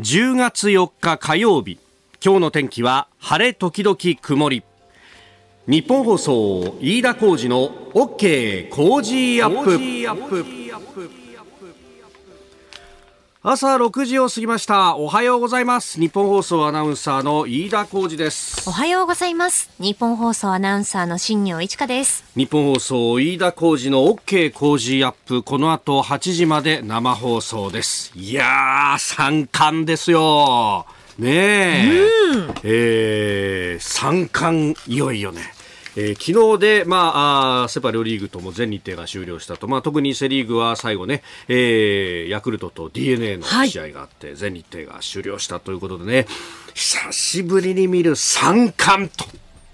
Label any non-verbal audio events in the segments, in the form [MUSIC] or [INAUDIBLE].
10月4日火曜日。今日の天気は晴れ時々曇り。日本放送飯田浩二の OK 工事アップ。朝6時を過ぎました。おはようございます。日本放送アナウンサーの飯田浩二です。おはようございます。日本放送アナウンサーの新業一華です。日本放送飯田浩二の OK 工事アップ。この後8時まで生放送です。いやー三冠ですよ。ねえ、うん、えー、三冠いよいよねえー、昨日で、まあ、あセ・パ両リーグとも全日程が終了したと、まあ、特にセ・リーグは最後ね、えー、ヤクルトと d n a の試合があって、はい、全日程が終了したということでね久しぶりに見る三冠と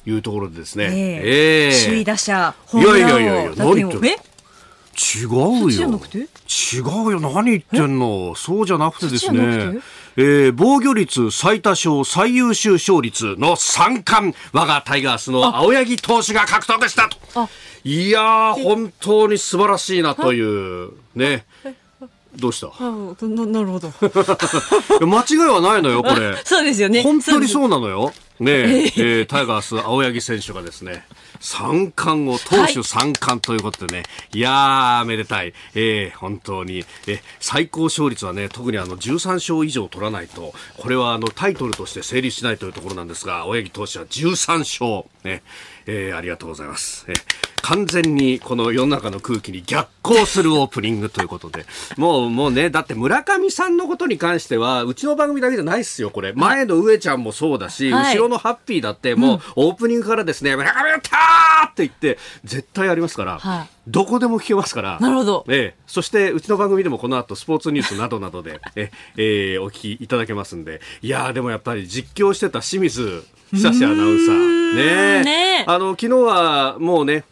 いうところでですね、えー、えー、首位打者いやいやいやいや何言って違うよ。違うよ。何言ってんの？そうじゃなくてですね。えー、防御率最多勝最優秀勝率の3冠、我がタイガースの青柳投手が獲得したと。いやー、本当に素晴らしいなという、ね。どうした？ななるほど。[LAUGHS] 間違いはないのよ、これ。[LAUGHS] そうですよね。本当にそうなのよ。ねえ、えー、タイガース青柳選手がですね、三冠を投手三冠ということでね、はい、いやー、めでたい。えー、本当に、え最高勝率はね、特にあの、13勝以上取らないと、これはあの、タイトルとして成立しないというところなんですが、青柳投手は13勝。ね、えー、ありがとうございます。えー、完全にこの世の中の空気に逆行するオープニングということで、もう、もうね、だって村上さんのことに関しては、うちの番組だけじゃないっすよ、これ。前の上ちゃんもそうだし、はい、後ろのハッピーだって、もう、オープニングからですね、村上やったーって言って、絶対ありますから、はい、どこでも聞けますから。なるほど。ええそして、うちの番組でもこの後、スポーツニュースなどなどで、[LAUGHS] え、えー、お聞きいただけますんで、いやでもやっぱり実況してた清水久志アナウンサー。ねねあの、昨日はもうね、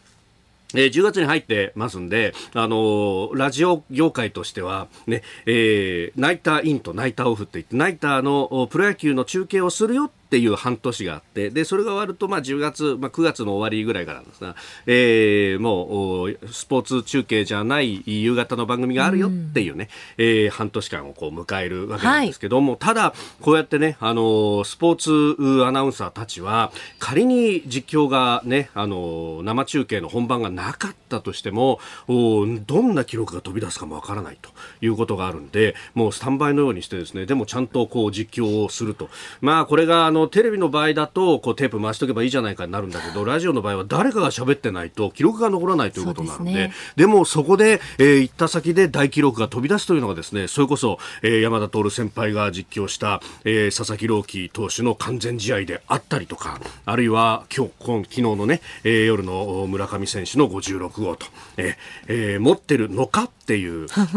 えー、10月に入ってますんで、あのー、ラジオ業界としては、ね、えー、ナイターインとナイターオフって言って、ナイターのプロ野球の中継をするよっていう半年があって、で、それが終わると、まあ、10月、まあ、9月の終わりぐらいからなんですが、えー、もう、スポーツ中継じゃない夕方の番組があるよっていうね、うん、えー、半年間をこう迎えるわけなんですけども、はい、ただ、こうやってね、あの、スポーツアナウンサーたちは、仮に実況がね、あの、生中継の本番がなかったとしても、おどんな記録が飛び出すかもわからないということがあるんで、もうスタンバイのようにしてですね、でもちゃんとこう実況をすると。まあ、これが、のテレビの場合だとこうテープ回しとけばいいじゃないかになるんだけどラジオの場合は誰かが喋ってないと記録が残らないということなのでで、ね、でもそこで、えー、行った先で大記録が飛び出すというのがですねそれこそ、えー、山田徹先輩が実況した、えー、佐々木朗希投手の完全試合であったりとかあるいは今日今昨日のね、えー、夜の村上選手の56号と、えーえー、持ってるのかっていう書き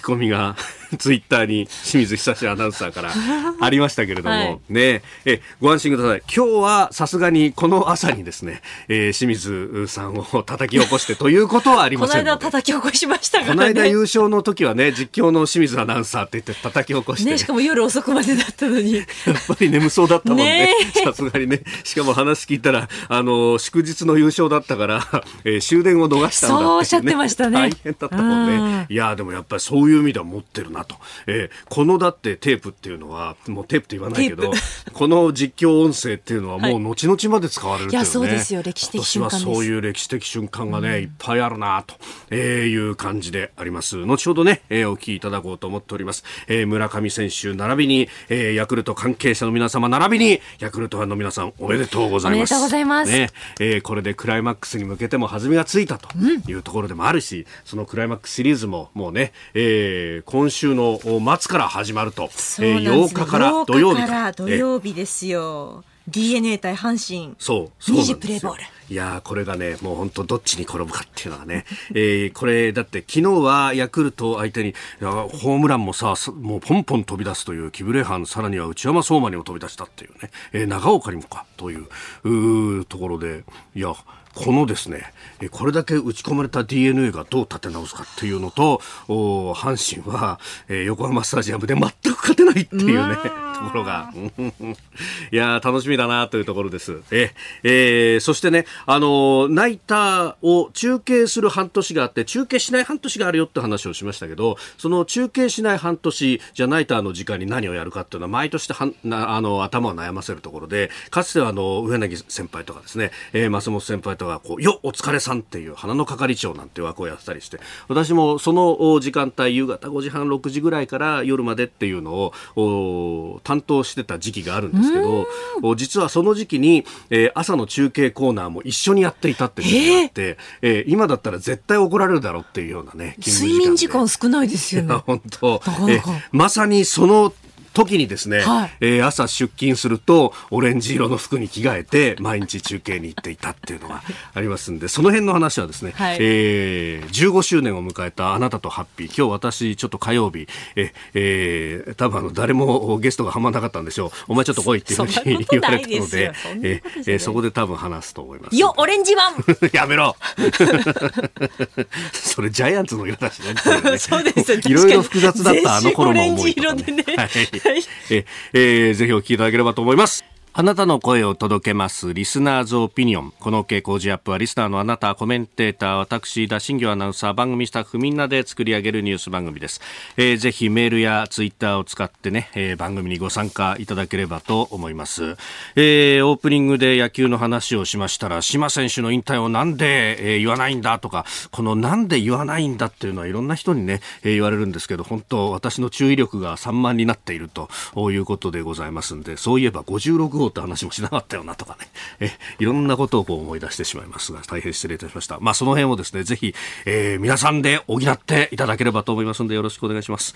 込みが [LAUGHS] ツイッターに清水久志アナウンサーから [LAUGHS] ありましたけれども、はい、ね。えご安心ください。今日はさすがにこの朝にですね、えー、清水さんを叩き起こして [LAUGHS] ということはありませんこの間叩き起こしました、ね、この間優勝の時はね実況の清水アナウンサーって言って叩き起こして、ね、しかも夜遅くまでだったのに。やっぱり眠そうだったもんね。さすがにね。しかも話聞いたらあの祝日の優勝だったから、えー、終電を逃したんだって、ね、そうおっしゃってましたね。大変だったもんねい。やでもやっぱりそういう意味では持ってるなと、えー、このだってテープっていうのはもうテープって言わないけどこの実況音声っていうのはもう後々まで使われるという、ね、いやそうですよ。歴史的瞬間私はそういう歴史的瞬間がね、うん、いっぱいあるなと、えー、いう感じであります。後ほどね、えー、お聞きいただこうと思っております、えー、村上選手並びに、えー、ヤクルト関係者の皆様並びにヤクルトファンの皆さんおめでとうございます。おめでとうございます、ね。えー、これでクライマックスに向けても弾みがついたというところでもあるし、うん、そのクライマックスシリーズももうね、えー、今週の末から始まると、えー、8日から土曜日か。ら土曜日ですよ。DNA 対阪神。そうそう2プレーボール。いやこれがね、もう本当どっちに転ぶかっていうのがね、えー、これだって昨日はヤクルト相手に、ホームランもさ、もうポンポン飛び出すというキブレハン、さらには内山相馬にも飛び出したっていうね、えー、長岡にもかといううところで、いや、このですね、これだけ打ち込まれた DNA がどう立て直すかっていうのと、阪神は、えー、横浜スタジアムで全く勝てないっていうね、ところが、[LAUGHS] いや楽しみだなというところです。え、えー、そしてね、あのナイターを中継する半年があって中継しない半年があるよって話をしましたけどその中継しない半年じゃナイターの時間に何をやるかっていうのは毎年はなあの頭を悩ませるところでかつてはあの上柳先輩とかですね、えー、松本先輩とかこうよお疲れさんっていう花の係長なんて枠をやってたりして私もその時間帯夕方5時半6時ぐらいから夜までっていうのを担当してた時期があるんですけど実はその時期に、えー、朝の中継コーナーも一緒にやっていたっていうのがあって、えー、えー、今だったら絶対怒られるだろうっていうようなね睡眠時間少ないですよね。本当、えー、まさにその時にですね、はい、えー、朝出勤するとオレンジ色の服に着替えて毎日中継に行っていたっていうのが [LAUGHS] ありますんでその辺の話はですね、はい、えー、15周年を迎えたあなたとハッピー。今日私ちょっと火曜日え、えー、多分あの誰もゲストがはまらなかったんでしょう。お前ちょっと来いっていうふうに言われたのでええー、そこで多分話すと思います。よオレンジマン。やめろ。[LAUGHS] それジャイアンツの色だしね。[LAUGHS] そうですいろいろ複雑だったあの頃の思いとか、ね、ね。はいええー、ぜひお聞きいただければと思います。あなたの声を届けます。リスナーズオピニオン。この傾向ジアップはリスナーのあなた、コメンテーター、私、田新行アナウンサー、番組スタッフみんなで作り上げるニュース番組です。えー、ぜひメールやツイッターを使ってね、えー、番組にご参加いただければと思います。えー、オープニングで野球の話をしましたら、島選手の引退をなんで、えー、言わないんだとか、このなんで言わないんだっていうのはいろんな人にね、えー、言われるんですけど、本当私の注意力が散漫になっているということでございますんで、そういえば56号って話もしなかったよなとかね、[LAUGHS] えいろんなことをこう思い出してしまいますが、大変失礼いたしました。まあ、その辺をですね、ぜひ、えー、皆さんで補っていただければと思いますので、よろしくお願いします。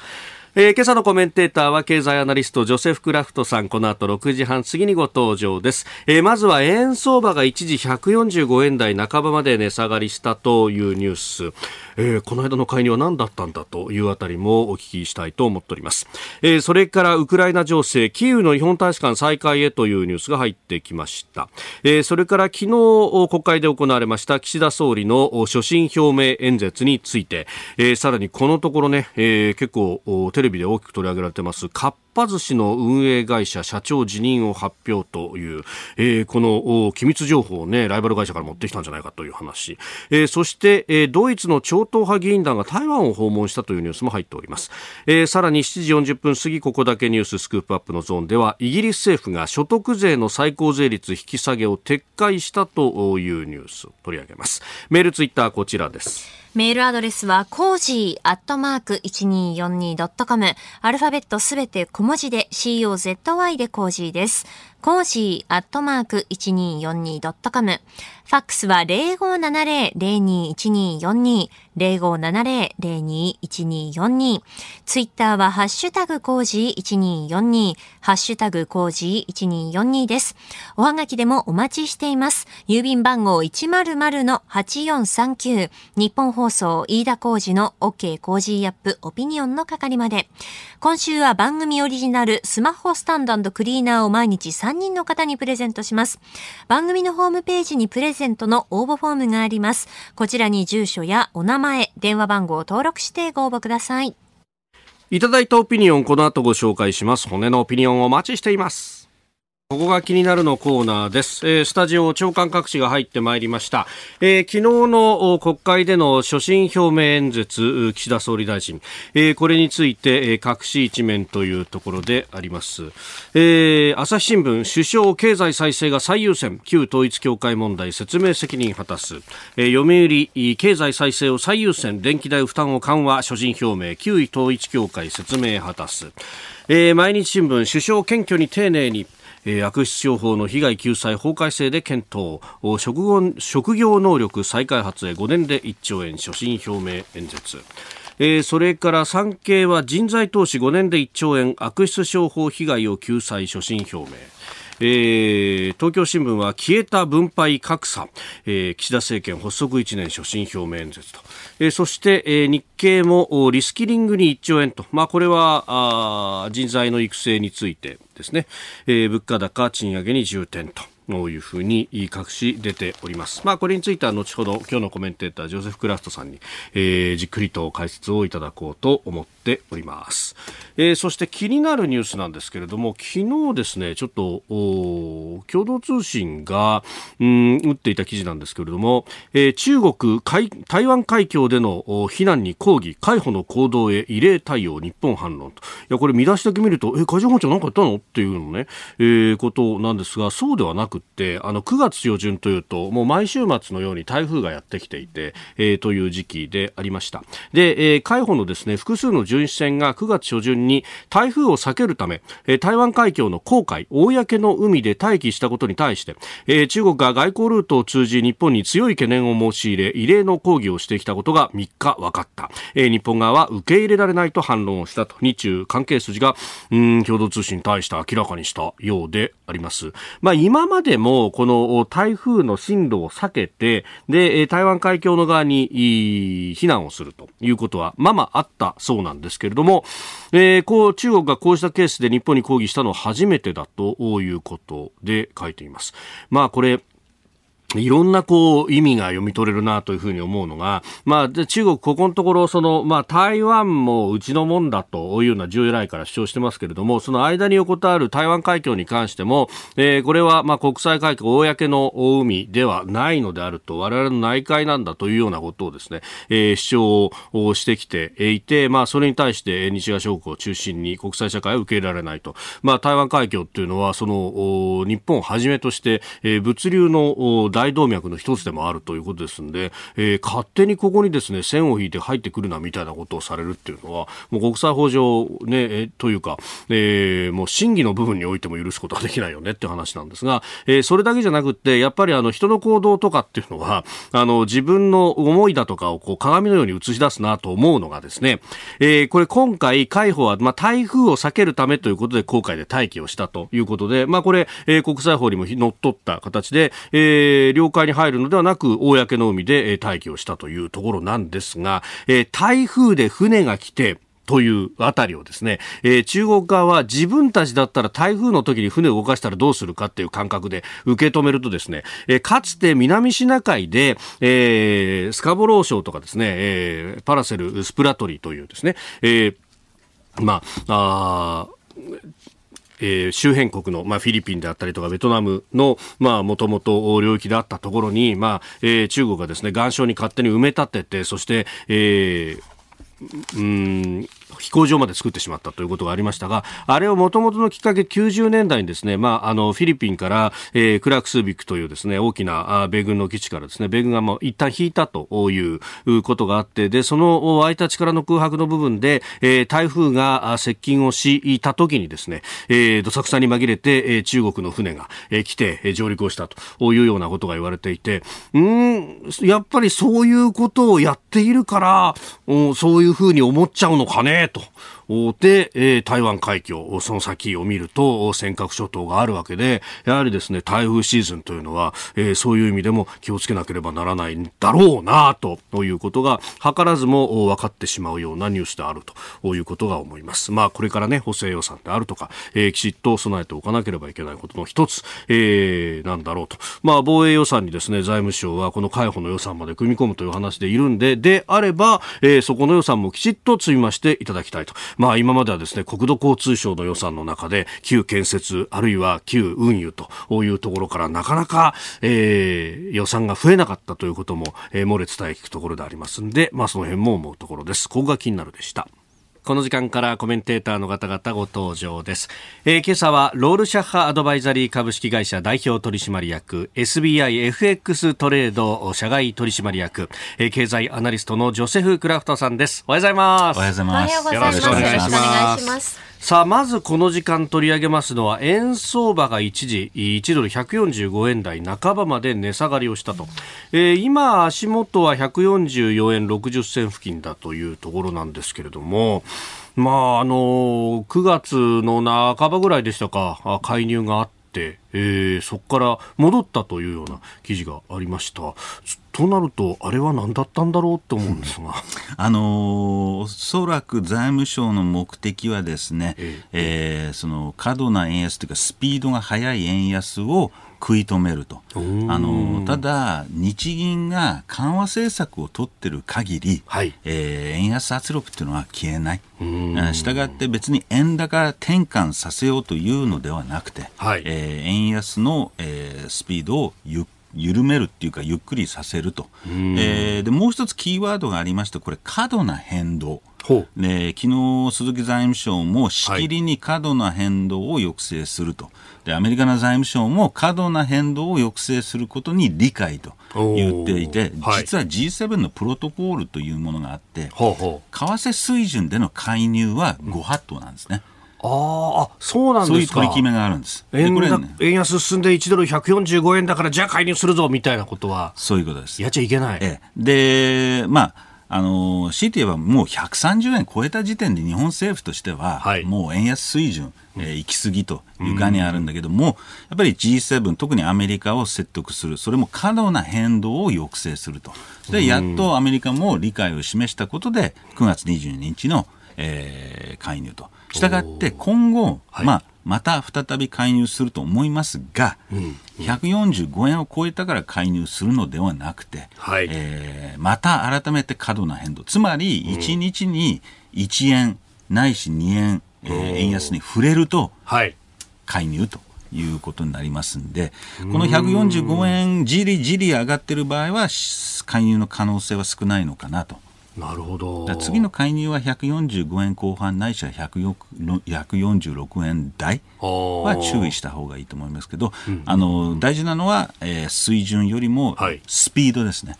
えー、今朝のコメンテーターは経済アナリストジョセフ・クラフトさん。この後6時半過ぎにご登場です、えー、まずは円相場が一時145円台半ばまで値下がりしたというニュース、えー、この間の介入は何だったんだというあたりもお聞きしたいと思っております、えー、それからウクライナ情勢キーウの日本大使館再開へというニュースが入ってきました、えー、それから昨日国会で行われました岸田総理の所信表明演説について、えー、さらにこのところね、えー、結構テレレビで大きく取り上げられてますかっぱ寿司の運営会社社長辞任を発表という、えー、この機密情報をね、ライバル会社から持ってきたんじゃないかという話。えー、そして、えー、ドイツの超党派議員団が台湾を訪問したというニュースも入っております。え、さらに7時40分過ぎ、ここだけニューススクープアップのゾーンでは、イギリス政府が所得税の最高税率引き下げを撤回したというニュースを取り上げます。メールツイッターこちらです。メールアドレスは、コージーアットマーク 1242.com。アルファベットすべて小文字で COZY でコージーです。コージーアットマーク 1242.com。ファックスは0570-021242。0570-021242。ツイッターはハッシュタグコージー1242。ハッシュタグコージー1242です。おはがきでもお待ちしています。郵便番号100-8439。ニッポン放送飯田浩司の OK コージーアップオピニオンの係まで。今週は番組オリジナルスマホスタンドクリーナーを毎日3人の方にプレゼントします。番組のホームページにプレゼントの応募フォームがあります。こちらに住所やお名前、電話番号を登録してご応募ください。いただいたオピニオン、この後ご紹介します。骨のオピニオンをお待ちしています。ここが気になるのコーナーです。えー、スタジオ長官各紙が入ってまいりました。えー、昨日の国会での所信表明演説、岸田総理大臣、えー、これについて、えー、各紙一面というところであります。えー、朝日新聞、首相経済再生が最優先、旧統一教会問題説明責任果たす。えー、読売、経済再生を最優先、電気代負担を緩和、所信表明、旧統一教会説明果たす。えー、毎日新聞、首相謙虚に丁寧に、えー、悪質商法の被害救済法改正で検討。職業職業能力再開発へ5年で1兆円所信表明演説。えー、それから産経は人材投資5年で1兆円悪質商法被害を救済所信表明。えー、東京新聞は消えた分配格差、えー、岸田政権発足1年所信表明演説と、えー、そして、えー、日経もリスキリングに1兆円と、まあ、これはあ人材の育成についてですね、えー、物価高賃上げに重点と。というふうに隠し出ております。まあ、これについては後ほど今日のコメンテータージョセフ・クラフトさんに、えー、じっくりと解説をいただこうと思っております。えー、そして気になるニュースなんですけれども、昨日ですね、ちょっと、共同通信が、うん、打っていた記事なんですけれども、えー、中国台湾海峡での避難に抗議、海保の行動へ異例対応、日本反論と。いや、これ見出しだけ見ると、え、海上保安庁なんかやったの？っていうのね、えー、ことなんですが、そうではなくって、あの、9月上旬というと、もう毎週末のように台風がやってきていて、えー、という時期でありました。で、えー、海保のですね、複数の巡視船が9月初旬に台風を避けるため、えー、台湾海峡の航海、公の海で待機したことに対して、えー、中国が外交ルートを通じ日本に強い懸念を申し入れ、異例の抗議をしてきたことが3日分かった。えー、日本側は受け入れられないと反論をしたと、日中関係筋が、うん、共同通信に対して明らかにしたようであります。まあ、今までも、この台風の進路を避けて、で、台湾海峡の側に避難をするということは、ままあったそうなんですけれども、えー、こう、中国がこうしたケースで日本に抗議したのは初めてだということで書いています。まあ、これ、いろんなこう意味が読み取れるなというふうに思うのが、まあ、中国、ここのところ、その、まあ、台湾もうちのもんだというような従来から主張してますけれども、その間に横たわる台湾海峡に関しても、えー、これはまあ国際海峡、公の海ではないのであると、我々の内海なんだというようなことをですね、えー、主張をしてきていて、まあ、それに対して西側諸国を中心に国際社会は受け入れられないと。まあ、台湾海峡っていうのは、その、日本をはじめとして、えー、物流の大大動脈の一つでもあるということですんで、えー、勝手にここにですね、線を引いて入ってくるなみたいなことをされるっていうのは、もう国際法上ね、えというか、えー、もう審議の部分においても許すことはできないよねって話なんですが、えー、それだけじゃなくって、やっぱりあの人の行動とかっていうのは、あの自分の思いだとかをこう鏡のように映し出すなと思うのがですね、えー、これ今回、海保は、まあ、台風を避けるためということで、航海で待機をしたということで、まあ、これ、えー、国際法にものっとった形で、えー、領海に入るのではなく、公の海で待機をしたというところなんですが、台風で船が来て、というあたりをですね、えー、中国側は自分たちだったら台風の時に船を動かしたらどうするかっていう感覚で受け止めるとですね、えー、かつて南シナ海で、えー、スカボロー礁とかですね、えー、パラセルスプラトリーというですね、え、まあ、あえー、周辺国の、まあ、フィリピンであったりとかベトナムの、まあ、もともと領域であったところに、まあ、えー、中国がですね、岩礁に勝手に埋め立てて、そして、えー、うん飛行場まで作ってしまったということがありましたが、あれをもともとのきっかけ90年代にですね、まあ、あの、フィリピンから、えー、クラークスビックというですね、大きな米軍の基地からですね、米軍がもう一旦引いたということがあって、で、その空いた力の空白の部分で、えー、台風が接近をした時にですね、えー、どさくさに紛れて、えー、中国の船が、えー、来て、えー、上陸をしたというようなことが言われていて、うん、やっぱりそういうことをやっているから、そういうふうに思っちゃうのかね、と。で、え、台湾海峡、その先を見ると尖閣諸島があるわけで、やはりですね、台風シーズンというのは、え、そういう意味でも気をつけなければならないんだろうな、ということが、図らずも分かってしまうようなニュースであるということが思います。まあ、これからね、補正予算であるとか、え、きちっと備えておかなければいけないことの一つ、えー、なんだろうと。まあ、防衛予算にですね、財務省はこの海保の予算まで組み込むという話でいるんで、であれば、えー、そこの予算もきちっと積み増していただきたいと。まあ、今まではですね、国土交通省の予算の中で、旧建設、あるいは旧運輸というところからなかなか、えー、予算が増えなかったということも、えー、漏れ伝え聞くところでありますんで、まあ、その辺も思うところです。ここが気になるでした。この時間からコメンテーターの方々ご登場です。えー、今朝はロールシャッハアドバイザリー株式会社代表取締役 SBIFX トレード社外取締役、えー、経済アナリストのジョセフ・クラフトさんです。おはようございます。おはようございます。よろしくお願いします。さあ、まずこの時間取り上げますのは、円相場が一時、1ドル145円台半ばまで値下がりをしたと。えー、今、足元は144円60銭付近だというところなんですけれども、まあ、あの、9月の半ばぐらいでしたか、介入があって、、えー、そこから戻ったというような記事がありました。となると、あれは何だったんだろうと思うんですが。あのー、おそらく財務省の目的はですね、えええー、その過度な円安というか、スピードが速い円安を食い止めると。あのただ、日銀が緩和政策を取ってる限り、はい、えー、円安圧力っていうのは消えない。したがって別に円高転換させようというのではなくて、はい、えー、円安の、えー、スピードをゆっ緩めるっていうかゆっくりさせると、えー、でもう一つキーワードがありましてこれ過度な変動。で昨日、鈴木財務省もしきりに過度な変動を抑制すると、でアメリカの財務省も過度な変動を抑制することに理解と言っていて、実は G7 のプロトコールというものがあって、為替水準での介入はご法度なんですね。うんああ、そうなんですか。そういう取り決めがあるんです。円ね、円安進んで1ドル145円だからじゃあ介入するぞみたいなことは。そういうことです。やっちゃいけない。ええ、で、まあ、あの強いて言えばもう130円超えた時点で日本政府としては、はい、もう円安水準、えー、行き過ぎという概念あるんだけども、やっぱり G7、特にアメリカを説得する、それも過度な変動を抑制すると、でやっとアメリカも理解を示したことで、9月22日の、えー、介入と。したがって今後、まあ、また再び介入すると思いますが、うん、145円を超えたから介入するのではなくて、はい、えー、また改めて過度な変動、つまり1日に1円ないし2円、えー、円安に触れると、介入と。いうことになりますんで、この145円じりじり上がってる場合は、介入の可能性は少ないのかなとなるほど。次の介入は145円後半ないしは146円台は注意した方がいいと思いますけど、あの大事なのは、えー、水準よりもスピードですね。はい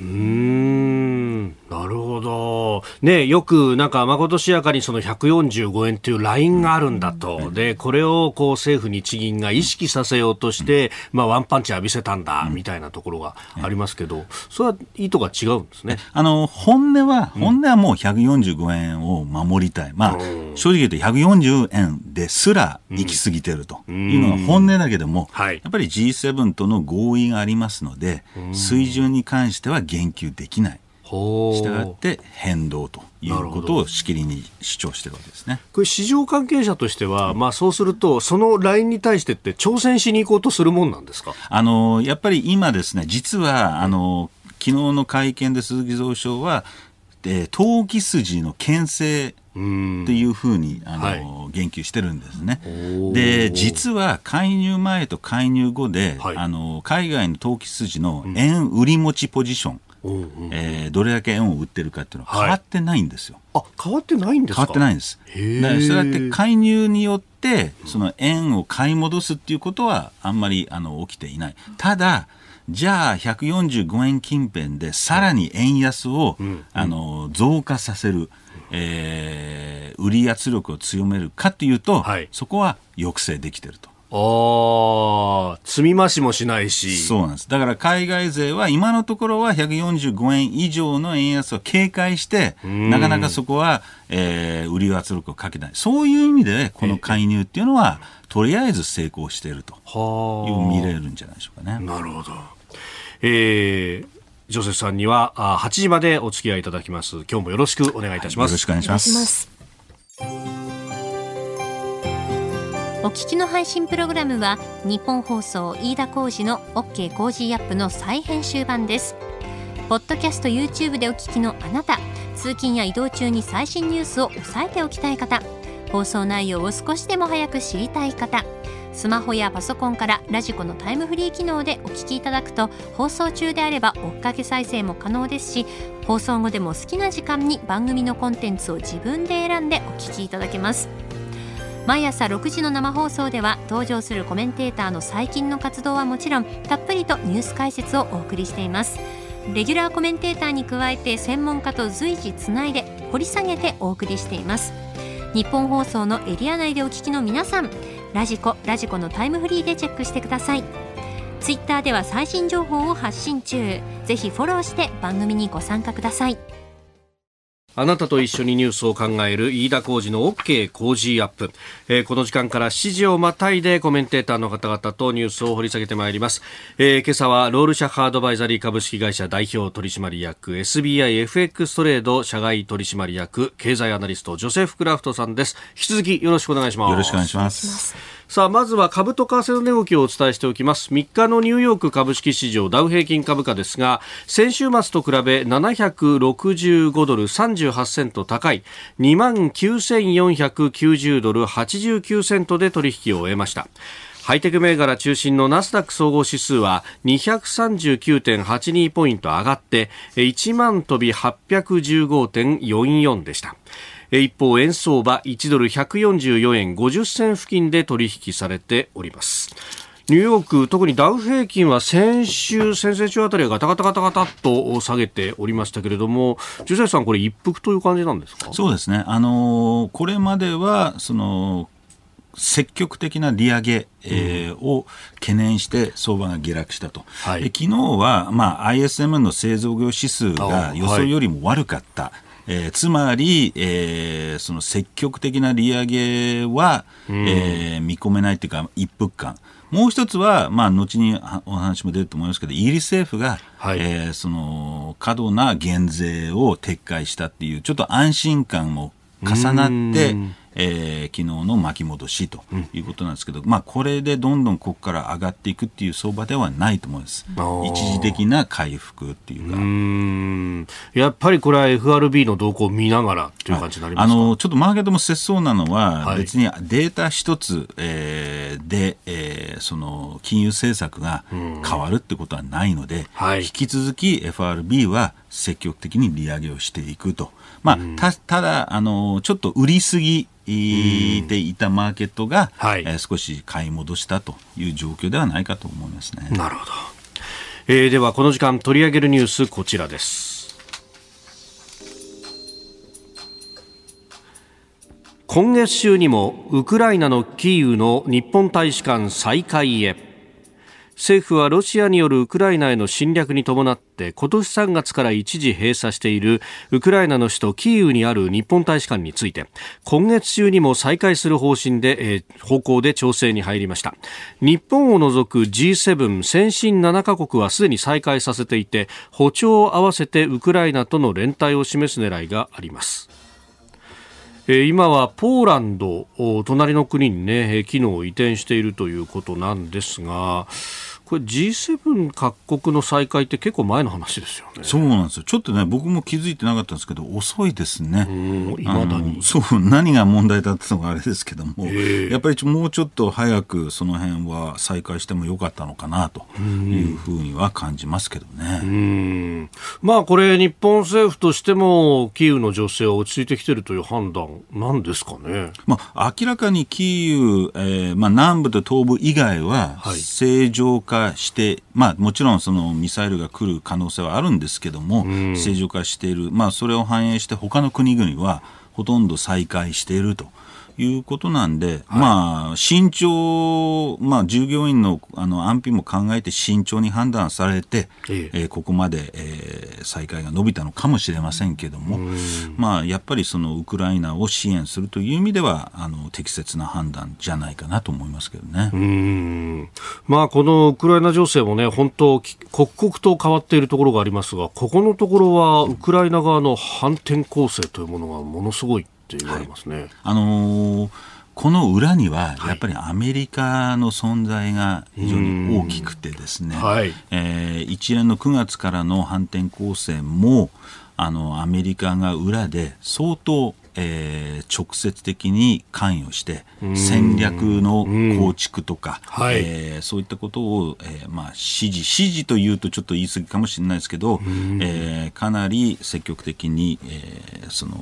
うん。なるほど、ね、よくなんかまことしやかにその145円というラインがあるんだと、でこれをこう政府・日銀が意識させようとして、まあ、ワンパンチ浴びせたんだみたいなところがありますけど、それは意図が違うんですね。あの本音は、本音はもう145円を守りたい、まあ、正直言って140円ですら行き過ぎてると。いうのが本音だけども、やっぱり G7 との合意がありますので、水準に関しては言及できない。したがって変動ということをしきりに主張してるわけですね。これ市場関係者としては、まあ、そうするとそのラインに対してって挑戦しに行こうとするもんなんですか？あのやっぱり今ですね実はあの昨日の会見で鈴木蔵相は、えー、投機筋の牽制っていうふうにあの、はい、言及してるんですね。で実は介入前と介入後で、はい、あの海外の投機筋の円売り持ちポジション、うんえー、どれだけ円を売ってるかっていうのは変わってないんですよ。はい、あ変わってないんです変わってないんです。だからそうやって介入によってその円を買い戻すっていうことはあんまりあの起きていない。ただじゃあ145円近辺でさらに円安を、はい、あの増加させる。えー、売り圧力を強めるかというと、はい、そこは抑制できてると。ああ、積み増しもしないし。そうなんです。だから海外勢は今のところは145円以上の円安を警戒して、なかなかそこは、えー、売り圧力をかけない。そういう意味で、この介入っていうのは、とりあえず成功しているという見れるんじゃないでしょうかね。なるほど。えー、ジョセフさんにはあ8時までお付き合いいただきます。今日もよろしくお願いいたします。はい、よろしくお願いします。お聞きの配信プログラムはニッポン放送飯田浩司の OK コージーアップの再編集版ですポッドキャスト YouTube でお聞きのあなた通勤や移動中に最新ニュースを押さえておきたい方放送内容を少しでも早く知りたい方スマホやパソコンからラジコのタイムフリー機能でお聞きいただくと放送中であれば追っかけ再生も可能ですし放送後でも好きな時間に番組のコンテンツを自分で選んでお聞きいただけます。毎朝6時の生放送では登場するコメンテーターの最近の活動はもちろんたっぷりとニュース解説をお送りしています。レギュラーコメンテーターに加えて専門家と随時つないで掘り下げてお送りしています。日本放送のエリア内でお聞きの皆さんラジコラジコのタイムフリーでチェックしてください。ツイッターでは最新情報を発信中。ぜひフォローして番組にご参加ください。あなたと一緒にニュースを考える飯田浩二の OK 工事アップ、えー、この時間から7時をまたいでコメンテーターの方々とニュースを掘り下げてまいります、えー、今朝はロールシャハードバイザリー株式会社代表取締役 SBIFX トレード社外取締役経済アナリストジョセフ・クラフトさんです。引き続きよろしくお願いします。よろしくお願いします。さあまずは株と為替の値動きをお伝えしておきます。3日のニューヨーク株式市場ダウ平均株価ですが先週末と比べ765ドル38セント高い2万9490ドル89セントで取引を終えました。ハイテク銘柄中心のナスダック総合指数は239.82ポイント上がって1万飛び815.44でした。一方円相場1ドル144円50銭付近で取引されております。ニューヨーク、特にダウ平均は先週、先々週あたりはガタガタガタガタと下げておりましたけれども、ジュセさん、これ、一服という感じなんですか？そうですね、あのー、これまではその積極的な利上げ、えー、を懸念して相場が下落したと、はい、昨日は、まあ、ISM の製造業指数が予想よりも悪かった。えー、つまり、えー、その積極的な利上げは、うん、えー、見込めないというか、一服感。もう一つは、まあ、後にお話も出ると思いますけど、イギリス政府が、はい、えー、その過度な減税を撤回したっていう、ちょっと安心感も重なって、えー、昨日の巻き戻しということなんですけど、うん、まあ、これでどんどんここから上がっていくっていう相場ではないと思います。一時的な回復っていうか。うやっぱりこれは FRB の動向を見ながらという感じになりますあのちょっとマーケットも節操なのは、別にデータ一つ、えー、で、えー、その金融政策が変わるってことはないので、はい、引き続き FRB は積極的に利上げをしていくと。まあ、たただあの、ちょっと売りすぎでいたマーケットが、はい、えー、少し買い戻したという状況ではないかと思いますね。なるほど。えー、ではこの時間取り上げるニュースこちらです。今月中にもウクライナのキーウの日本大使館再開へ。政府はロシアによるウクライナへの侵略に伴って今年3月から一時閉鎖しているウクライナの首都キーウにある日本大使館について今月中にも再開する方針で、えー、方向で調整に入りました。日本を除く G7 先進7カ国はすでに再開させていて歩調を合わせてウクライナとの連帯を示す狙いがあります。今はポーランド、隣の国にね、機能を移転しているということなんですが、これ G7 各国の再開って結構前の話ですよね。そうなんですよ。ちょっとね、僕も気づいてなかったんですけど、遅いですね。いまだに。そう、何が問題だったのかあれですけども、やっぱりもうちょっと早くその辺は再開してもよかったのかなというふうには感じますけどね。まあこれ、日本政府としても、キーウの情勢は落ち着いてきてるという判断なんですかね。まあ明らかにキーウ、えーまあ、南部と東部以外は正常化、化して、まあ、もちろんそのミサイルが来る可能性はあるんですけども、正常化している、まあ、それを反映して他の国々はほとんど再開していると。いうことなんで、はい、まあ、慎重、まあ、従業員のあの安否も考えて慎重に判断されて、ええ。ー、ここまで、えー、再開が伸びたのかもしれませんけども、まあ、やっぱりそのウクライナを支援するという意味では、あの適切な判断じゃないかなと思いますけどね。うん。まあ、このウクライナ情勢もね、本当、刻々と変わっているところがありますが、ここのところはウクライナ側の反転攻勢というものがものすごいって言われますね。はい、あのーこの裏にはやっぱりアメリカの存在が非常に大きくてですね、はい、えー、一連の9月からの反転攻勢もあのアメリカが裏で相当、えー、直接的に関与して戦略の構築とか、はい、えー、そういったことを、えーまあ、指示指示というとちょっと言い過ぎかもしれないですけど、えー、かなり積極的に、えー、その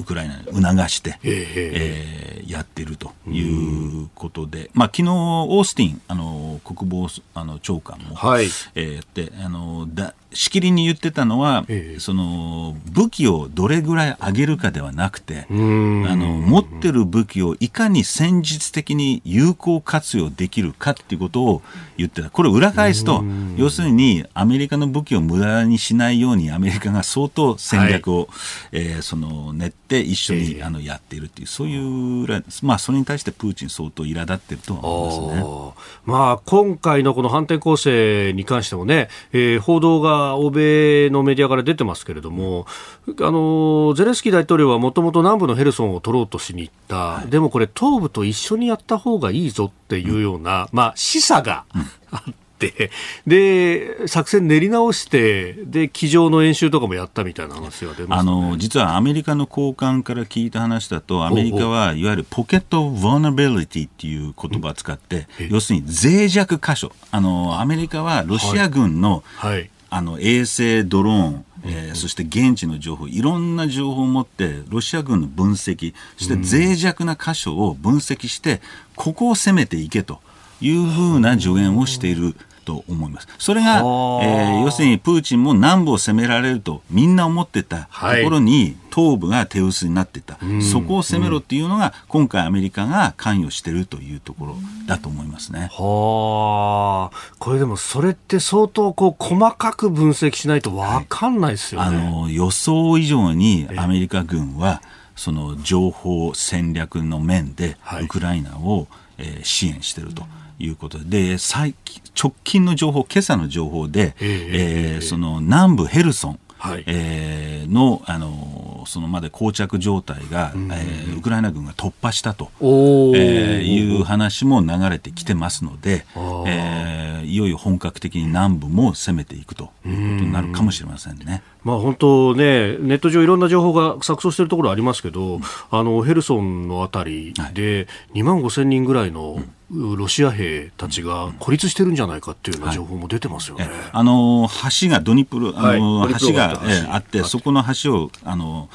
ウクライナに促して、えー、やっているということで、まあ昨日オースティンあの国防あの長官も、はい。えー、であのだしきりに言ってたのは、ええ。その武器をどれぐらい上げるかではなくて、あん。の持ってる武器をいかに戦術的に有効活用できるかっていうことを言ってた。これを裏返すと、要するにアメリカの武器を無駄にしないようにアメリカが相当戦略を、えーその練って一緒に、ええ。あのやっているっていう、そういう裏、まあそれに対してプーチン相当苛立ってるとは思いますね。まあ、今回のこの反転攻勢に関してもね、えー報道が欧米のメディアから出てますけれども、あのゼレンスキー大統領はもともと南部のヘルソンを取ろうとしに行った、でもこれ、東部と一緒にやった方がいいぞっていうような、まあ、示唆があって、[LAUGHS] で、作戦練り直して、で、机上の演習とかもやったみたいな話が出まね。の実はアメリカの高官から聞いた話だと、アメリカはいわゆるポケット・ヴォーナビリティっていう言葉を使って、要するに脆弱箇所。あの、アメリカはロシア軍の,、はい。あの衛星、ドローン、えーそして現地の情報、いろんな情報を持って、ロシア軍の分析、そして脆弱な箇所を分析して、ここを攻めていけというふうな助言をしている。と思います。それが、えはあー要するにプーチンも南部を攻められるとみんな思ってたとはいころに東部が手薄になってた、そこを攻めろっていうのが今回アメリカが関与しているというところだと思いますね。はあ、これでもそれって相当こう細かく分析しないと分かんないですよね。あの予想以上にアメリカ軍はその情報戦略の面ではいウクライナを、えー支援していると。いうことで。で最近直近の情報、今朝の情報で、えええーその南部ヘルソン、はい。えーのあのそのまで膠着状態が、えーウクライナ軍が突破したと、えーいう話も流れてきてますのでえーいよいよ本格的に南部も攻めていくということになるかもしれませんね。まあ本当ね、ネット上いろんな情報が錯綜しているところありますけど、あのヘルソンのあたりで2万5千人ぐらいのロシア兵たちが孤立してるんじゃないかっていうような情報も出てますよね。あの橋がドニプロ、あのはい橋があって、そこの橋をあの、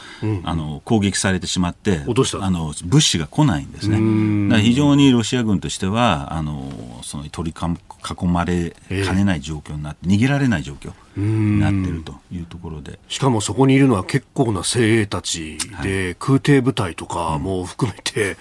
あの攻撃されてしまって落とした。あの、物資が来ないんですね。非常にロシア軍としては、あのその取り囲まれかねない状況になって、逃げられない状況になっているというところで。しかもそこにいるのは結構な精鋭たちで、空挺部隊とかも含めて、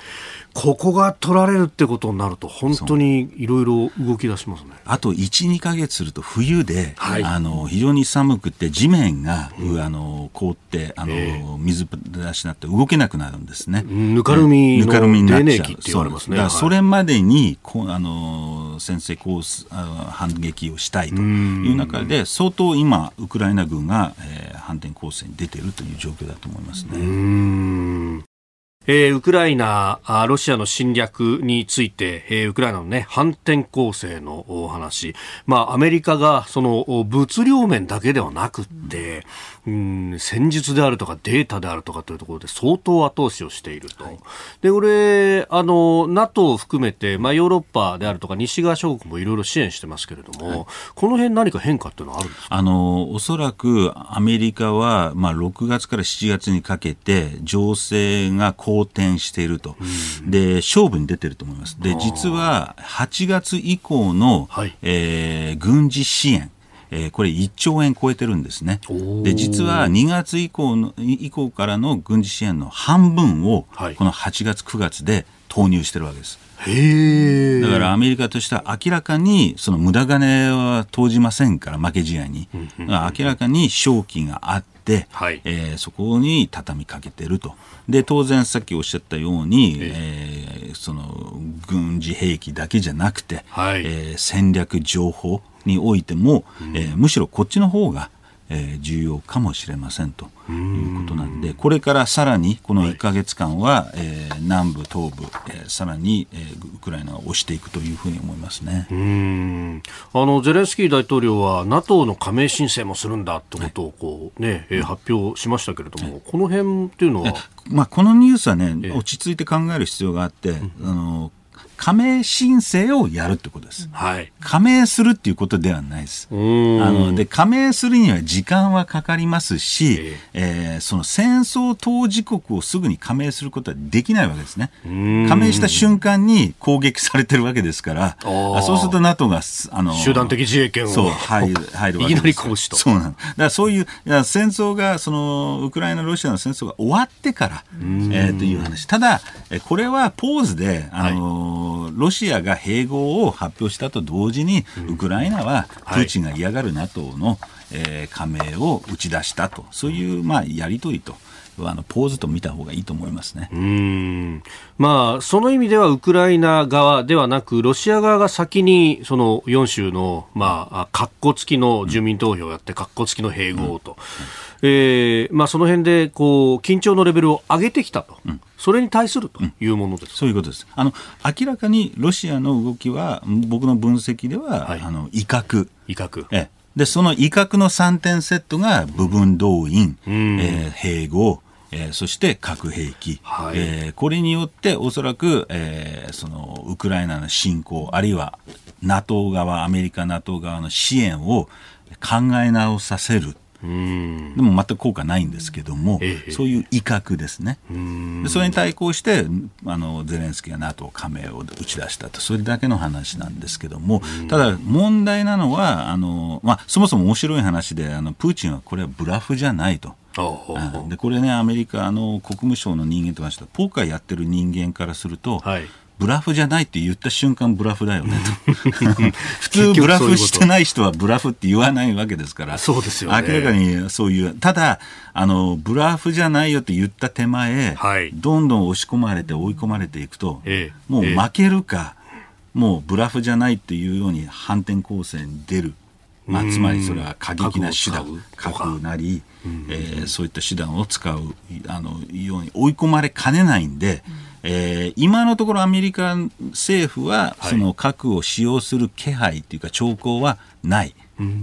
ここが取られるってことになると、本当にいろいろ動き出しますね。あと1、2か月すると冬で、はい。あの非常に寒くて地面が、うあの凍ってあの、え水出しになって動けなくなるんですね。ぬかるみのぬかるみになっちゃう。泥年期って言われますね。そうだからはいそれまでにこうあの先制コース反撃をしたいという中で相当今ウクライナ軍が、えー反転攻勢に出ているという状況だと思いますね。えーウクライナあ、ロシアの侵略について、えーウクライナのね、反転攻勢のお話。まあ、アメリカが、その、物量面だけではなくって、うん、戦術であるとかデータであるとかというところで相当後押しをしていると。で、これ、あの、NATO を含めて、まあ、ヨーロッパであるとか西側諸国もいろいろ支援してますけれども、この辺何か変化っていうのはあるんですか？あのおそらくアメリカは、まあ、6月から7月にかけて情勢が好転していると、で勝負に出てると思います。で実は8月以降の、はい。えー軍事支援えーこれ1兆円超えてるんですね。で、実は2月以降の、以降からの軍事支援の半分を、はいこの8月、9月で投入してるわけです。だからアメリカとしては明らかにその無駄金は投じませんから負け試合に、明らかに勝機があって、はい。えーそこに畳みかけてると。で当然さっきおっしゃったように、えーその軍事兵器だけじゃなくて、はい。えー戦略情報においても、えーむしろこっちの方がえー重要かもしれませんと。いうことなんで、これからさらにこの1か月間は、えー南部、東部、えーさらに、えーウクライナを押していくというふうに思いますね。うーん。あのゼレンスキー大統領は NATO の加盟申請もするんだってことをこう、ねえー発表しましたけれども、この辺っていうのは、まあ、このニュースはね、ええ。落ち着いて考える必要があって、あの加盟申請をやるってことです。はい、加盟するっていうことではないです。あので加盟するには時間はかかりますし、えー、えー、その戦争当事国をすぐに加盟することはできないわけですね。加盟した瞬間に攻撃されてるわけですから、そうすると NATO があの集団的自衛権をそう入る入るわけです。いきなり行使と。そうなんだからそういういや戦争がそのウクライナロシアの戦争が終わってから、えー、という話。ただこれはポーズであの、はい、ロシアが併合を発表したと同時に、ウクライナはプーチンが嫌がる NATO の、えー、加盟を打ち出したと、そういう、まあ、やり取りと。あのポーズと見た方がいいと思いますね。うん。まあ、その意味ではウクライナ側ではなくロシア側が先にその4州の、まあ、括弧付きの住民投票をやって括弧付きの併合と、うん。えーまあ、その辺でこう緊張のレベルを上げてきたと、うん、それに対するというものです、うん、そういうことです。あの明らかにロシアの動きは僕の分析では、はい、あの威嚇。威嚇。えでその威嚇の3点セットが部分動員、うん、えー、併合えー、そして核兵器、はい、えー、これによっておそらく、えー、そのウクライナの侵攻あるいは NATO 側アメリカ NATO 側の支援を考え直させる。でも全く効果ないんですけども、ええ、そういう威嚇ですね。でそれに対抗してあのゼレンスキーが NATO 加盟を打ち出したと。それだけの話なんですけどもただ問題なのはあの、まあ、そもそも面白い話であのプーチンはこれはブラフじゃないと。でこれねアメリカの国務省の人間とかポーカーやってる人間からすると、はい。ブラフじゃないって言った瞬間ブラフだよね。と [LAUGHS] 普通ブラフしてない人はブラフって言わないわけですから。そうですよ、ね、明らかにそういうただあのブラフじゃないよって言った手前、はい、どんどん押し込まれて追い込まれていくと、ええ、もう負けるか、え、もうブラフじゃないっていうように反転攻勢に出る。まあ、つまりそれは過激な手段核なり、えー、そういった手段を使うあのように追い込まれかねないんで、うん。えー、今のところアメリカ政府はその核を使用する気配というか兆候はない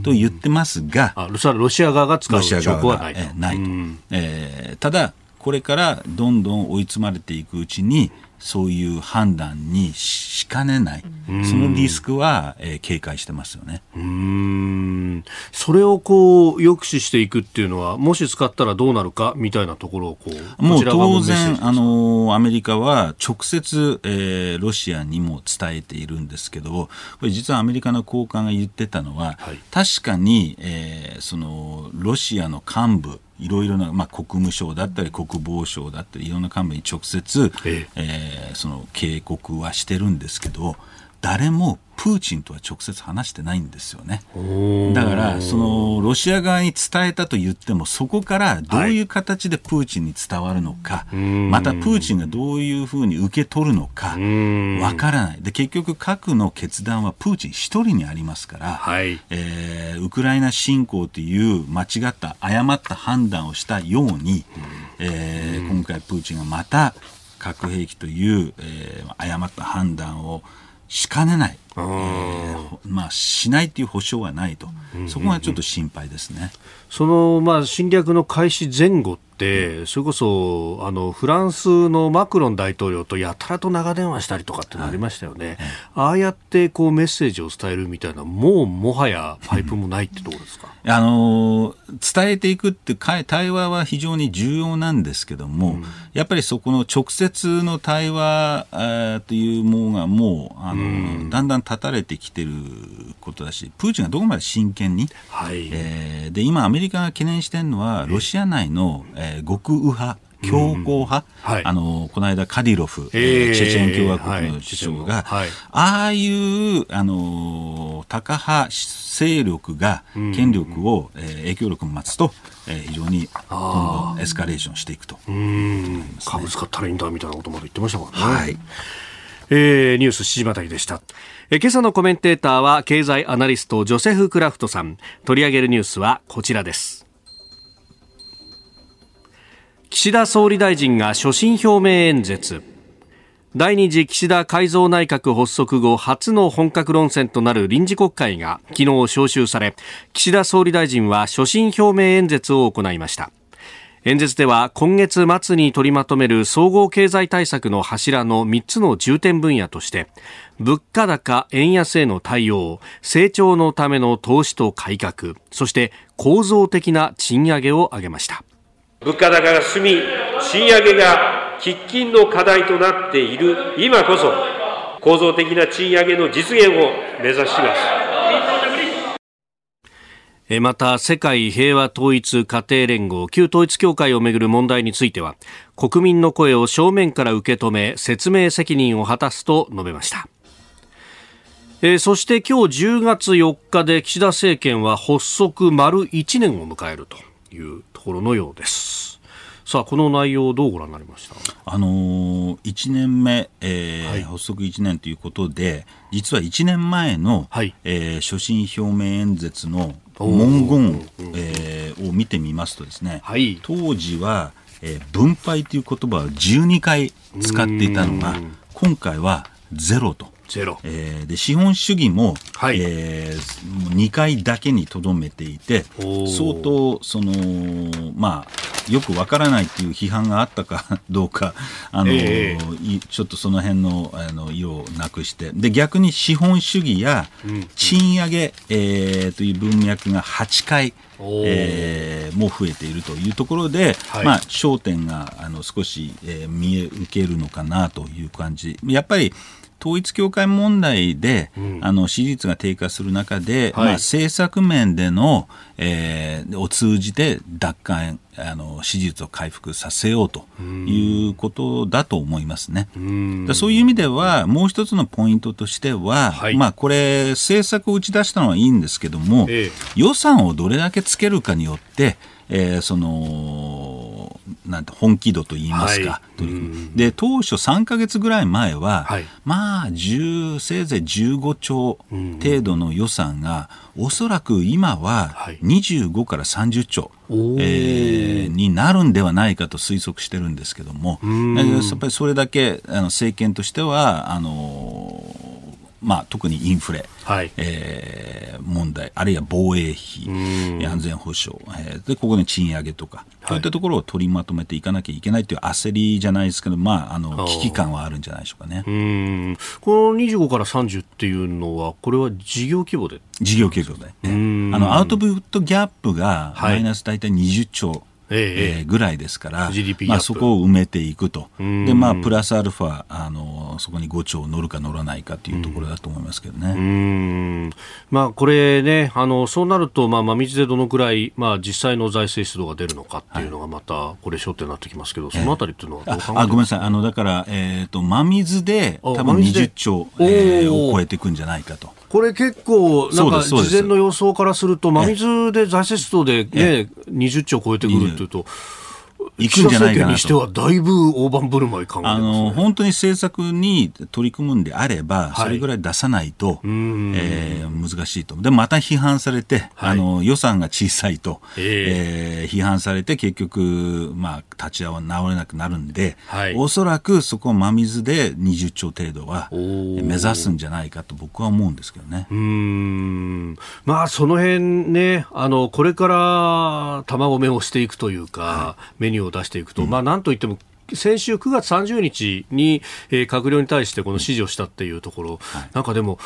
と言ってますが、あロシア側が使う兆候はないと。ないと。えー、ただ、これからどんどん追い詰まれていくうちに、そういう判断にしかねない、そのリスクは、えー、警戒してますよね。うん。それをこう抑止していくっていうのは、もし使ったらどうなるかみたいなところをこうもう当然あの、アメリカは直接、えー、ロシアにも伝えているんですけど、これ、実はアメリカの高官が言ってたのは、はい、確かに、えー、そのロシアの幹部、いろいろな、まあ、国務省だったり国防省だったりいろんな幹部に直接、え。えー、その警告はしてるんですけど誰もプーチンとは直接話してないんですよね。だから、その、ロシア側に伝えたと言っても、そこからどういう形でプーチンに伝わるのか、はい、またプーチンがどういうふうに受け取るのか、わからない。で、結局、核の決断はプーチン一人にありますから、はい、えー、ウクライナ侵攻という間違った、誤った判断をしたように、えー、今回プーチンがまた核兵器という、えー、誤った判断をしかねない、えー、まあ、しないという保証はないと、そこがちょっと心配ですね。その、まあ、侵略の開始前後、それこそあのフランスのマクロン大統領とやたらと長電話したりとかってなりましたよね、はい、ああやってこうメッセージを伝えるみたいな、もうもはやパイプもないってところですか、あの伝えていくって対話は非常に重要なんですけども、うん、やっぱりそこの直接の対話というものがもうあの、うん、だんだん断たれてきてることだし、プーチンがどこまで真剣に、はい。えー、で今、アメリカが懸念しているのは、ロシア内の、えーえー、極右派強硬派、うんはい、あのこの間、カディロフ、えー、チェチェン共和国の首相が、はい、ああいうあのタカ派勢力が権力を、うん、えー、影響力を増すと、えー、非常に今後エスカレーションしていくと、ね、株使ったらいいんだみたいなことまで言ってましたからね。はい。えー、ニュース7時またりでした。え今朝のコメンテーターは経済アナリストジョセフ・クラフトさん。取り上げるニュースはこちらです。岸田総理大臣が所信表明演説。第二次岸田改造内閣発足後初の本格論戦となる臨時国会が昨日召集され岸田総理大臣は所信表明演説を行いました。演説では今月末に取りまとめる総合経済対策の柱の3つの重点分野として物価高円安への対応成長のための投資と改革そして構造的な賃上げを挙げました。物価高が進み賃上げが喫緊の課題となっている今こそ構造的な賃上げの実現を目指します。また世界平和統一家庭連合旧統一協会をめぐる問題については国民の声を正面から受け止め説明責任を果たすと述べました。えー、そして今日10月4日で岸田政権は発足丸1年を迎えるというところのようです。さあこの内容どうご覧になりました？あのー、1年目、えー、はい、発足1年ということで実は1年前の、はい、えー、所信表明演説の文言、えー、を見てみますとですね、はい、当時は、えー、分配という言葉を12回使っていたのが今回はゼロと。ゼロ、えー、で資本主義も、はい、えー、2回だけにとどめていて相当そのまあよくわからないっていう批判があったか [LAUGHS] どうかあの、えー、ちょっとその辺のあの色をなくして。で逆に資本主義や賃上げ、うん、えー、という文脈が8回えー、も増えているというところで、はい、まあ、焦点があの少し、えー、見え受けるのかなという感じ。やっぱり統一教会問題で、うん、あの支持率が低下する中で、はい、まあ、政策面での、えー、を通じて奪還あの支持率を回復させようということだと思いますね。うそういう意味ではもう一つのポイントとしては、はい、まあ、これ政策を打ち出したのはいいんですけども、ええ、予算をどれだけつけるかによってえー、そのなんて本気度といいますか、はい、で当初3か月ぐらい前は、はい、まあ10せいぜい15兆程度の予算が、おそらく今は25から30兆、はい、えー、になるんではないかと推測してるんですけども、やっぱりそれだけあの政権としてはあのまあ、特にインフレ、はい、えー、問題、あるいは防衛費、安全保障、えー、でここで賃上げとか、こういったところを取りまとめていかなきゃいけないという焦りじゃないですけど、まあ、あの危機感はあるんじゃないでしょうかね。うん。この25から30っていうのは、これは事業規模で？事業規模で、ね、あのアウトプットギャップがマイナス大体20兆。えー、ぐらいですから、まあ、そこを埋めていくと、でまあ、プラスアルファあの、そこに5兆乗るか乗らないかというところだと思いますけどね、まあ、これね、あのそうなると、まあ、真水でどのくらい、まあ、実際の財政出動が出るのかっていうのが、またこれ、焦点になってきますけど、そのあたりっていうのはどう考えあごめんなさい、あのだから、えーと、真水で多分20兆、えー、を超えていくんじゃないかと。これ結構、なんか事前の予想からすると、真水で財政出動で、ね、20兆超えてくるっていうと。行くんじゃないかなにしてはだいぶ大盤振る舞い考え、ね、あの本当に政策に取り組むんであれば、それぐらい出さないと、えー、難しいと。でまた批判されて、はい、あの予算が小さいと、えー、えー、批判されて結局、まあ、立ち直れなくなるんで、はい、おそらくそこを真水で20兆程度は目指すんじゃないかと僕は思うんですけどね。うん。まあその辺ねあのこれから卵目をしていくというか、はい、メニューを出していくと、うん、まあ、なんといっても先週9月30日に、えー、閣僚に対してこの指示をしたっていうところ、はい、なんかでも、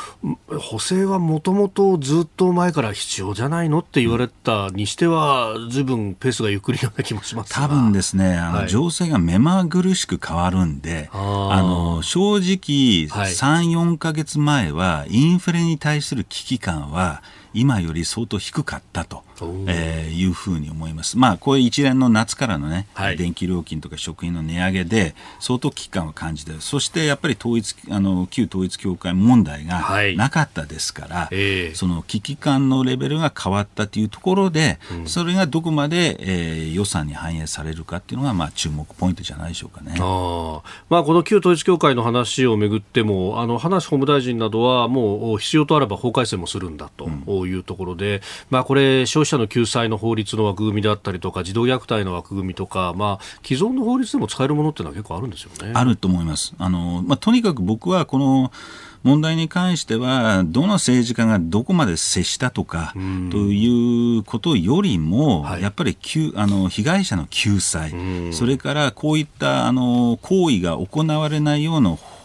補正はもともとずっと前から必要じゃないのって言われたにしては、ずいぶんペースがゆっくりような気もします多分ですね、あの、はい、情勢が目まぐるしく変わるんで、あの正直、はい、3、4か月前は、インフレに対する危機感は、今より相当低かったと。えー、いうふうに思います。まあ、こういう一連の夏からのね、はい、電気料金とか食品の値上げで、相当危機感を感じてそしてやっぱり統一あの旧統一教会問題がなかったですから、はいえ。ー、その危機感のレベルが変わったというところで、うん、それがどこまで、えー、予算に反映されるかっていうのが、まあ、注目ポイントじゃないでしょうかね。あまあ、この旧統一教会の話をめぐっても、あの話法務大臣などは、もう必要とあれば法改正もするんだというところで、うん、まあ、これ、消費者の救済の法律の枠組みであったりとか児童虐待の枠組みとか、まあ、既存の法律でも使えるものっていうのは結構あるんですよね。あると思います。あのまあ、とにかく僕はこの問題に関しては、どの政治家がどこまで接したとか、ということよりも、はい、やっぱりあの被害者の救済、それからこういったあの行為が行われないような法、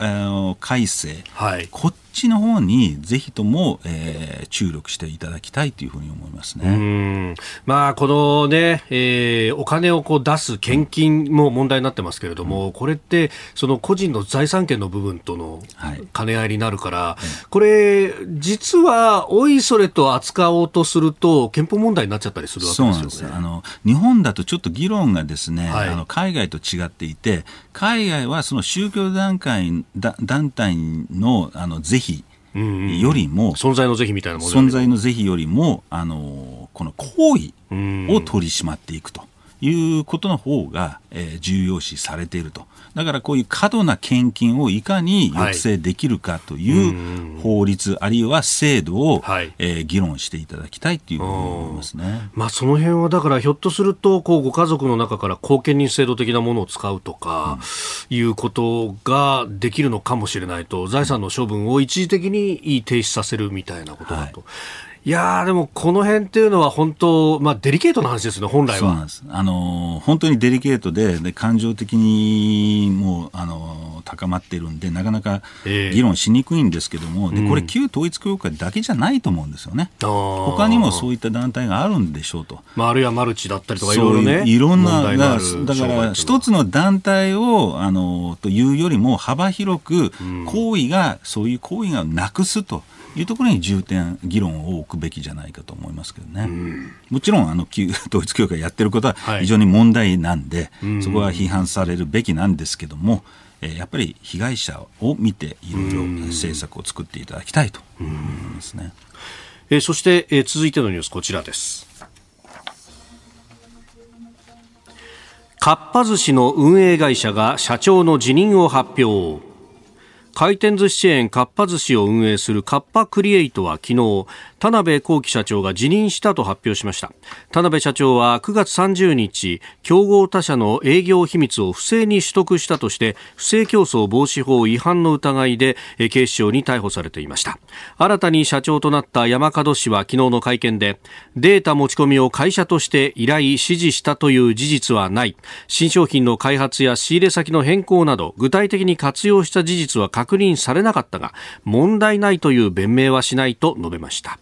えー、改正、はい、こっちの方にぜひとも、えー、注力していただきたいというふうに思いますね。まあ、このね、えー、お金をこう出す献金も問題になってますけれども、うん、これってその個人の財産権の部分との兼ね合いになるから、はい、これ実はおいそれと扱おうとすると憲法問題になっちゃったりするわけですよね。あの日本だとちょっと議論がですね、はい、あの海外と違っていて海外はその宗教団体団体のあの是非よりも、うん。うん、存在の是非みたいなもの存在の是非よりもあのこの行為を取り締まっていくということの方が、えー、重要視されていると。だからこういう過度な献金をいかに抑制できるかという法律、はい、あるいは制度を、はい、えー、議論していただきたいというふうに思いますね。まあ、その辺はだからひょっとするとこうご家族の中から後見人制度的なものを使うとか、うん、いうことができるのかもしれないと財産の処分を一時的に停止させるみたいなことだと。はいいやでもこの辺っていうのは本当、まあ、デリケートな話ですね、本来は。そうなんです。あの、本当にデリケートで、で感情的にもう、あの、高まっているんで、なかなか議論しにくいんですけども、えー、でこれ、旧統一教会だけじゃないと思うんですよね。うん、他にもそういった団体があるんでしょうと。まあ、あるいはマルチだったりとか、いろいろね。いろんな、だから一つの団体を、あの、というよりも、幅広く行為が、うん、そういう行為がなくすと。いうところに重点議論を置くべきじゃないかと思いますけどね、うん、もちろんあの旧統一教会やってることは非常に問題なんで、はい、そこは批判されるべきなんですけども、えー、やっぱり被害者を見ていろいろ政策を作っていただきたいと思いますね、えー、そして、えー、続いてのニュースこちらです。かっぱ寿司の運営会社が社長の辞任を発表回転寿司チェーンかっぱ寿司を運営するカッパクリエイトは昨日田辺幸喜社長が辞任したと発表しました。田辺社長は9月30日競合他社の営業秘密を不正に取得したとして不正競争防止法違反の疑いで警視庁に逮捕されていました。新たに社長となった山門氏は昨日の会見でデータ持ち込みを会社として依頼指示したという事実はない。新商品の開発や仕入れ先の変更など具体的に活用した事実は確認されなかったが問題ないという弁明はしないと述べました。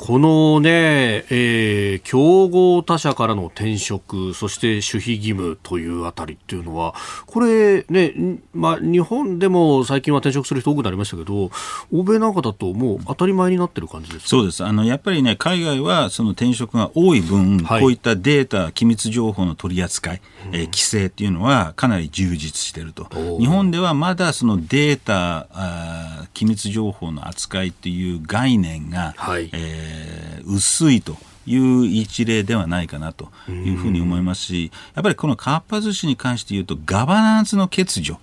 このね、えー、競合他社からの転職、そして守秘義務というあたりっていうのは、これね、まあ、日本でも最近は転職する人多くなりましたけど、欧米なんかだともう当たり前になってる感じですそうです。あの、やっぱりね、海外はその転職が多い分、はい、こういったデータ、機密情報の取り扱い、えー、規制っていうのはかなり充実していると。日本ではまだそのデータ、あ機密情報の扱いっていう概念が、はい、えーえー、薄いという一例ではないかなというふうに思いますし、やっぱりこのかっぱ寿司に関して言うと、ガバナンスの欠如、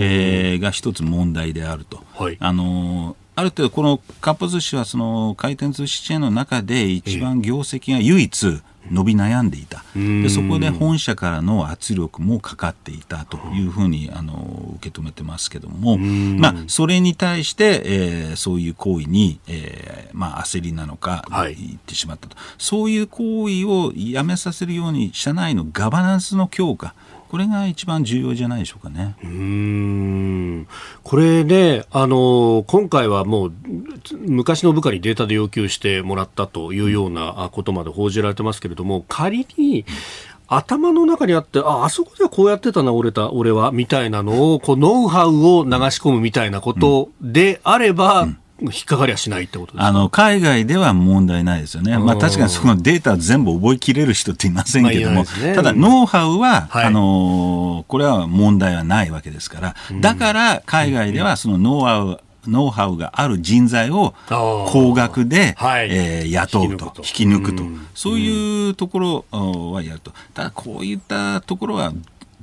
えー、が一つ問題であると。はい、あのある程度、このかっぱ寿司はその回転寿司チェーンの中で一番業績が唯一、伸び悩んでいた。でそこで本社からの圧力もかかっていたというふうにあの受け止めてますけども、まあ、それに対して、えー、そういう行為に、えーまあ、焦りなのか、はい、言ってしまったと。そういう行為をやめさせるように社内のガバナンスの強化。これが一番重要じゃないでしょうかね。うん。これね、あの今回はもう昔の部下にデータで要求してもらったというようなことまで報じられてますけれども、仮に頭の中にあって、あ、あそこではこうやってたな、俺た、俺は、みたいなのを、こう、ノウハウを流し込むみたいなことであれば、うん引っかかりはしないってことですあの海外では問題ないですよね、まあ、確かにそのデータ全部覚えきれる人っていませんけども、まあね、ただ、ノウハウは、はい、あのこれは問題はないわけですから、だから海外ではそのノウハウ、ノウハウがある人材を高額で、はい、えー、雇うと、引き抜くと、そういうところはやると、ただこういったところは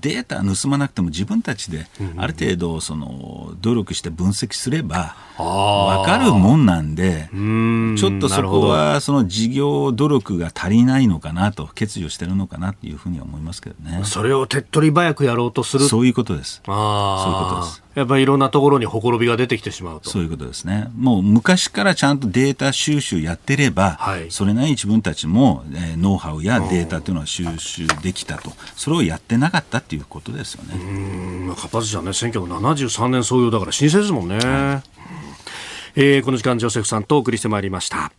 データ盗まなくても自分たちである程度その努力して分析すれば分かるもんなんでちょっとそこはその事業努力が足りないのかなと欠如してるのかなというふうに思いますけどね。それを手っ取り早くやろうとする。そういうことです。そういうことです。やっぱりいろんなところにほころびが出てきてしまうと。そういうことですね、もう昔からちゃんとデータ収集やってれば、はい、それなりに自分たちも、えー、ノウハウやデータというのは収集できたと、それをやってなかったっていうことですよね。うん。かっぱ寿司はね、1973年創業だから老舗ですもんね。はい、えー、この時間、ジョセフさんとお送りしてまいりました。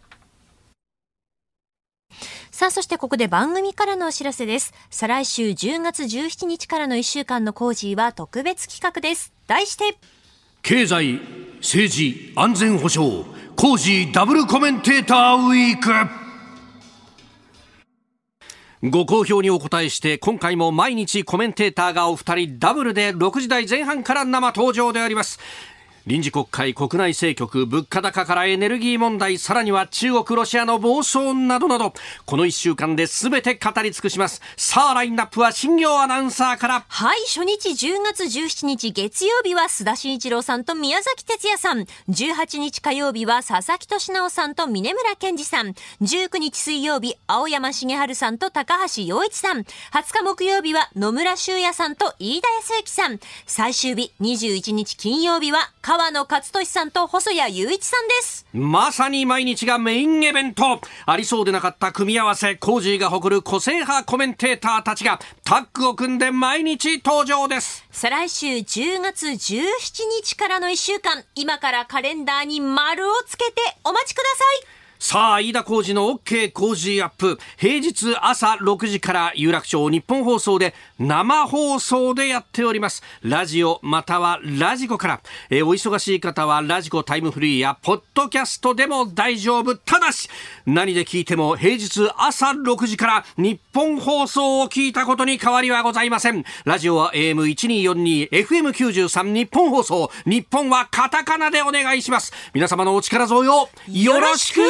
さあ、そしてここで番組からのお知らせです。再来週10月17日からの1週間のコージーは特別企画です。題して、経済、政治、安全保障、コージーダブルコメンテーターウィーク。ご好評にお答えして、今回も毎日コメンテーターがお二人ダブルで6時台前半から生登場であります。臨時国会国内政局物価高からエネルギー問題さらには中国ロシアの暴走などなどこの1週間で全て語り尽くします。さあラインナップは新業アナウンサーから。はい初日10月17日月曜日は須田慎一郎さんと宮崎哲也さん。18日火曜日は佐々木俊直さんと峰村健二さん。19日水曜日青山茂春さんと高橋洋一さん。20日木曜日は野村修也さんと飯田康之さん。最終日21日金曜日は川野勝利さんと細谷雄一さんです。まさに毎日がメインイベント。ありそうでなかった組み合わせ、コージーが誇る個性派コメンテーターたちがタッグを組んで毎日登場です。再来週10月17日からの1週間、今からカレンダーに丸をつけてお待ちください。さあ、飯田浩二の OK 工事アップ。平日朝6時から有楽町日本放送で生放送でやっております。ラジオまたはラジコから。えー、お忙しい方はラジコタイムフリーやポッドキャストでも大丈夫。ただし、何で聞いても平日朝6時からニッポン放送を聞いたことに変わりはございません。ラジオは AM1242、FM93 日本放送。日本はカタカナでお願いします。皆様のお力添えをよろしく